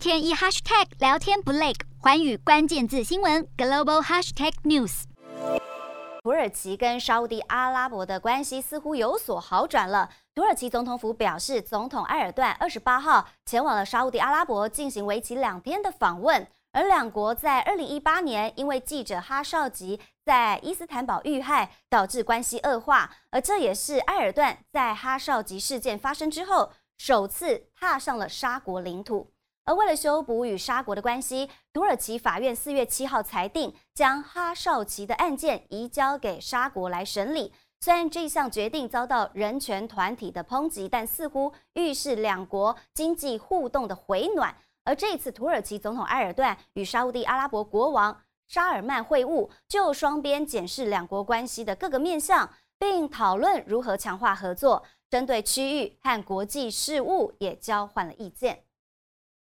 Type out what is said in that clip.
天一 hashtag 聊天不累，环宇关键字新闻 global hashtag news。土耳其跟沙乌地阿拉伯的关系似乎有所好转了。土耳其总统府表示，总统埃尔段二十八号前往了沙乌地阿拉伯进行为期两天的访问。而两国在二零一八年因为记者哈绍吉在伊斯坦堡遇害，导致关系恶化，而这也是埃尔段在哈绍吉事件发生之后首次踏上了沙国领土。而为了修补与沙国的关系，土耳其法院四月七号裁定，将哈绍奇的案件移交给沙国来审理。虽然这项决定遭到人权团体的抨击，但似乎预示两国经济互动的回暖。而这次土耳其总统埃尔段与沙乌地阿拉伯国王沙尔曼会晤，就双边检视两国关系的各个面向，并讨论如何强化合作。针对区域和国际事务，也交换了意见。